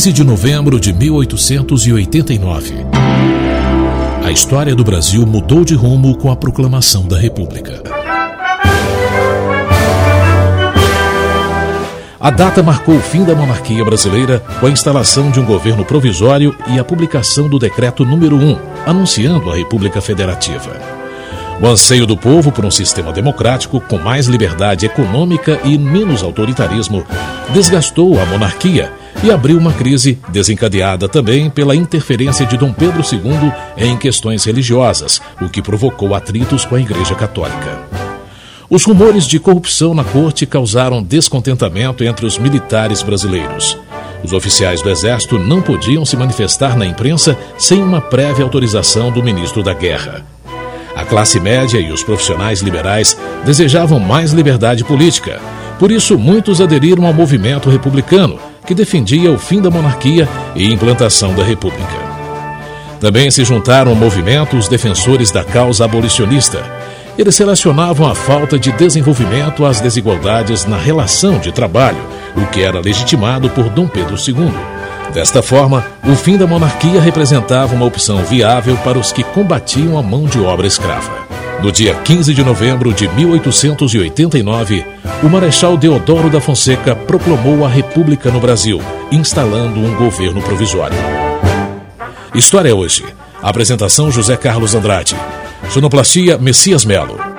15 de novembro de 1889. A história do Brasil mudou de rumo com a proclamação da República. A data marcou o fim da monarquia brasileira com a instalação de um governo provisório e a publicação do decreto número 1, anunciando a República Federativa. O anseio do povo por um sistema democrático com mais liberdade econômica e menos autoritarismo desgastou a monarquia e abriu uma crise desencadeada também pela interferência de Dom Pedro II em questões religiosas, o que provocou atritos com a Igreja Católica. Os rumores de corrupção na corte causaram descontentamento entre os militares brasileiros. Os oficiais do Exército não podiam se manifestar na imprensa sem uma prévia autorização do ministro da Guerra. A classe média e os profissionais liberais desejavam mais liberdade política. Por isso, muitos aderiram ao movimento republicano, que defendia o fim da monarquia e implantação da república. Também se juntaram ao movimento os defensores da causa abolicionista. Eles relacionavam a falta de desenvolvimento às desigualdades na relação de trabalho, o que era legitimado por Dom Pedro II. Desta forma, o fim da monarquia representava uma opção viável para os que combatiam a mão de obra escrava. No dia 15 de novembro de 1889, o Marechal Deodoro da Fonseca proclamou a República no Brasil, instalando um governo provisório. História hoje. Apresentação José Carlos Andrade. Sonoplastia Messias Melo.